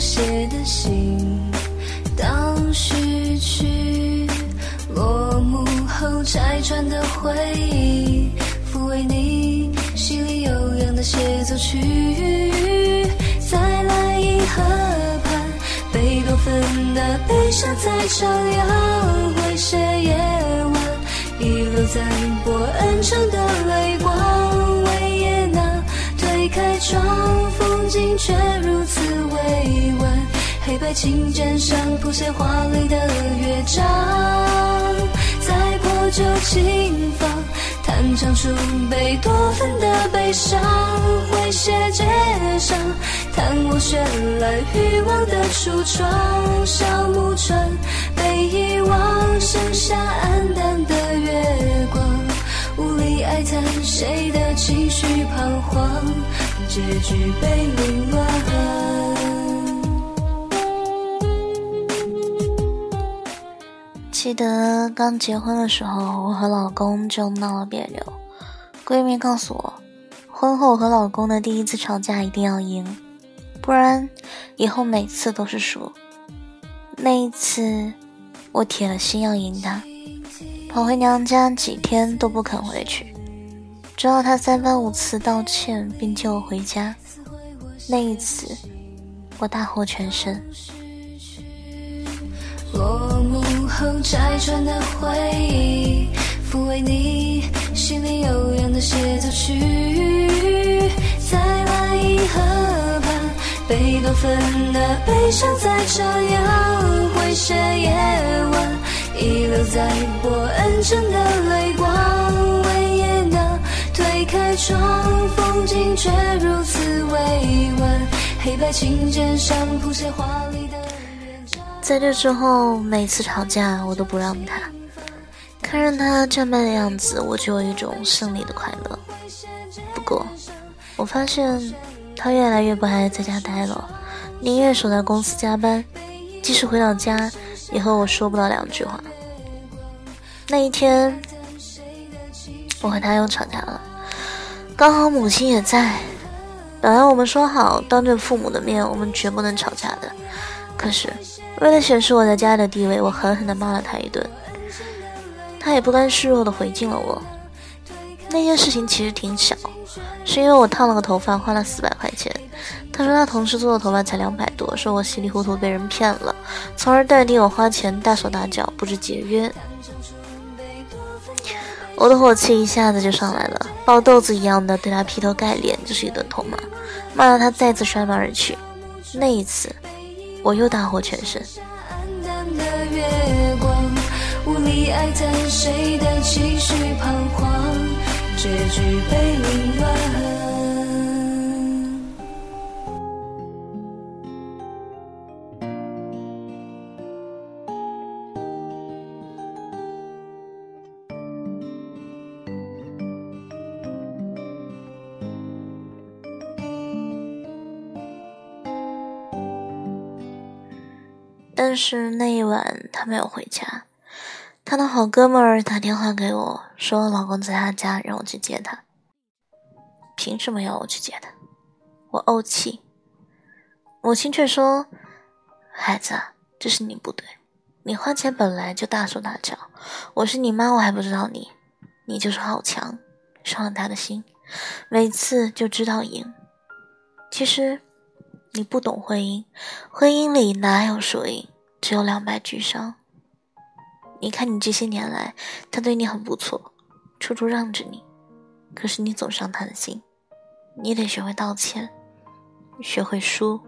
写的信。当序曲落幕后，拆穿的回忆，抚慰你心里悠扬的协奏曲。再来一河畔，贝多芬的悲伤在唱扬，会写夜晚遗留在波恩城的泪光。维也纳推开窗，风景却如此委婉。黑白琴键上谱写华丽的乐章，在破旧琴房弹唱出贝多芬的悲伤，诙谐街上弹我绚烂欲望的橱窗，小木船结局被凌乱。记得刚结婚的时候，我和老公就闹了别扭。闺蜜告诉我，婚后和老公的第一次吵架一定要赢，不然以后每次都是输。那一次，我铁了心要赢他，跑回娘家几天都不肯回去，直到他三番五次道歉并接我回家。那一次，我大获全胜。落幕后拆穿的回忆，抚慰你心里悠扬的协奏曲。再来一河畔，贝多芬的悲伤在唱扬，会写夜晚遗留在波恩城的泪光。开窗，风景却如此委婉，黑白琴键上谱写华丽的。在这之后，每次吵架我都不让他。看着他战败的样子，我就有一种胜利的快乐。不过，我发现他越来越不爱在家待了，宁愿守在公司加班，即使回到家也和我说不到两句话。那一天，我和他又吵架了，刚好母亲也在。本来我们说好，当着父母的面，我们绝不能吵架的。可是。为了显示我在家里的地位，我狠狠地骂了他一顿。他也不甘示弱地回敬了我。那件事情其实挺小，是因为我烫了个头发，花了四百块钱。他说他同事做的头发才两百多，说我稀里糊涂被人骗了，从而断定我花钱大手大脚，不知节约。我的火气一下子就上来了，爆豆子一样的对他劈头盖脸就是一顿痛骂，骂到他再次摔门而去。那一次。我又大获全胜。结局被凌乱。但是那一晚他没有回家，他的好哥们儿打电话给我说，老公在他家，让我去接他。凭什么要我去接他？我怄气。母亲却说：“孩子，这是你不对，你花钱本来就大手大脚，我是你妈，我还不知道你，你就是好强，伤了他的心，每次就知道赢。其实。”你不懂婚姻，婚姻里哪有输赢，只有两败俱伤。你看你这些年来，他对你很不错，处处让着你，可是你总伤他的心。你得学会道歉，学会输。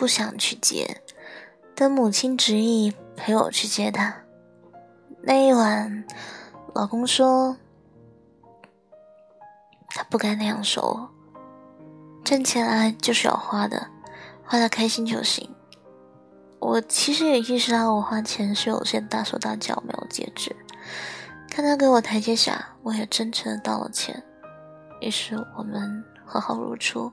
不想去接，等母亲执意陪我去接他。那一晚，老公说他不该那样说我，挣钱来就是要花的，花的开心就行。我其实也意识到我花钱是有些大手大脚，没有节制。看他给我台阶下，我也真诚的道了歉。于是我们和好如初。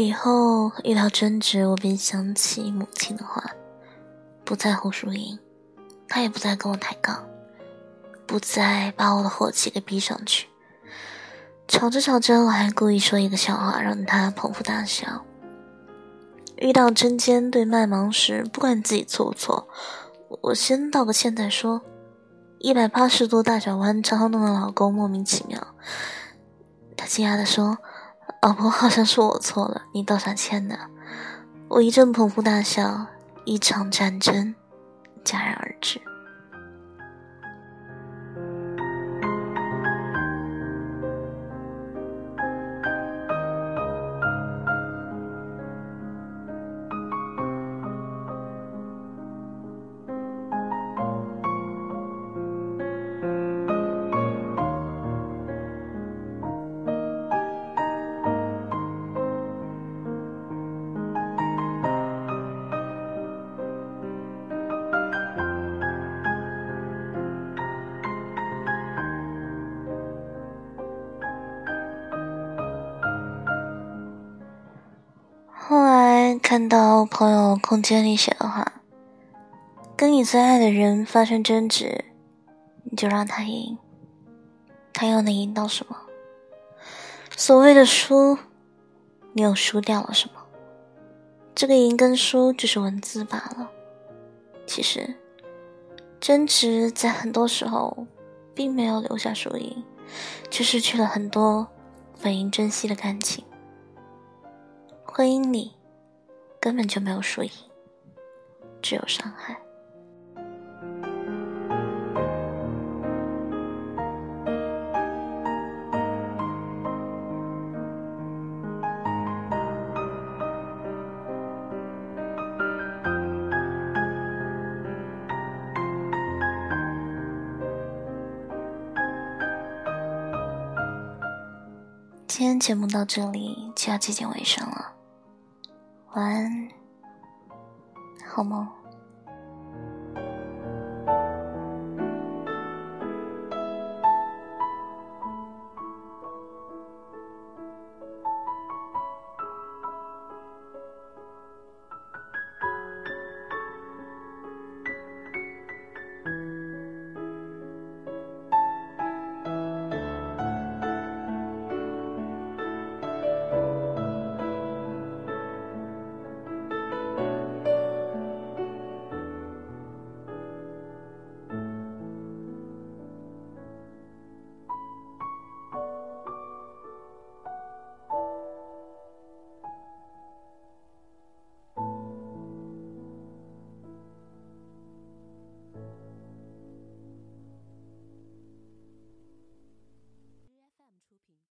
以后遇到争执，我便想起母亲的话，不在乎输赢，他也不再跟我抬杠，不再把我的火气给逼上去。吵着吵着，我还故意说一个笑话，让他捧腹大笑。遇到针尖对麦芒时，不管自己错不错，我先道个歉再说。一百八十度大转弯，常常弄得老公莫名其妙。他惊讶地说。老婆，好像是我错了，你道啥歉呢？我一阵捧腹大笑，一场战争戛然而止。看到朋友空间里写的话：“跟你最爱的人发生争执，你就让他赢，他又能赢到什么？所谓的输，你又输掉了什么？这个赢跟输只是文字罢了。其实，争执在很多时候并没有留下输赢，却失去了很多本应珍惜的感情。婚姻里。”根本就没有输赢，只有伤害。今天节目到这里就要接近尾声了。晚安，好梦。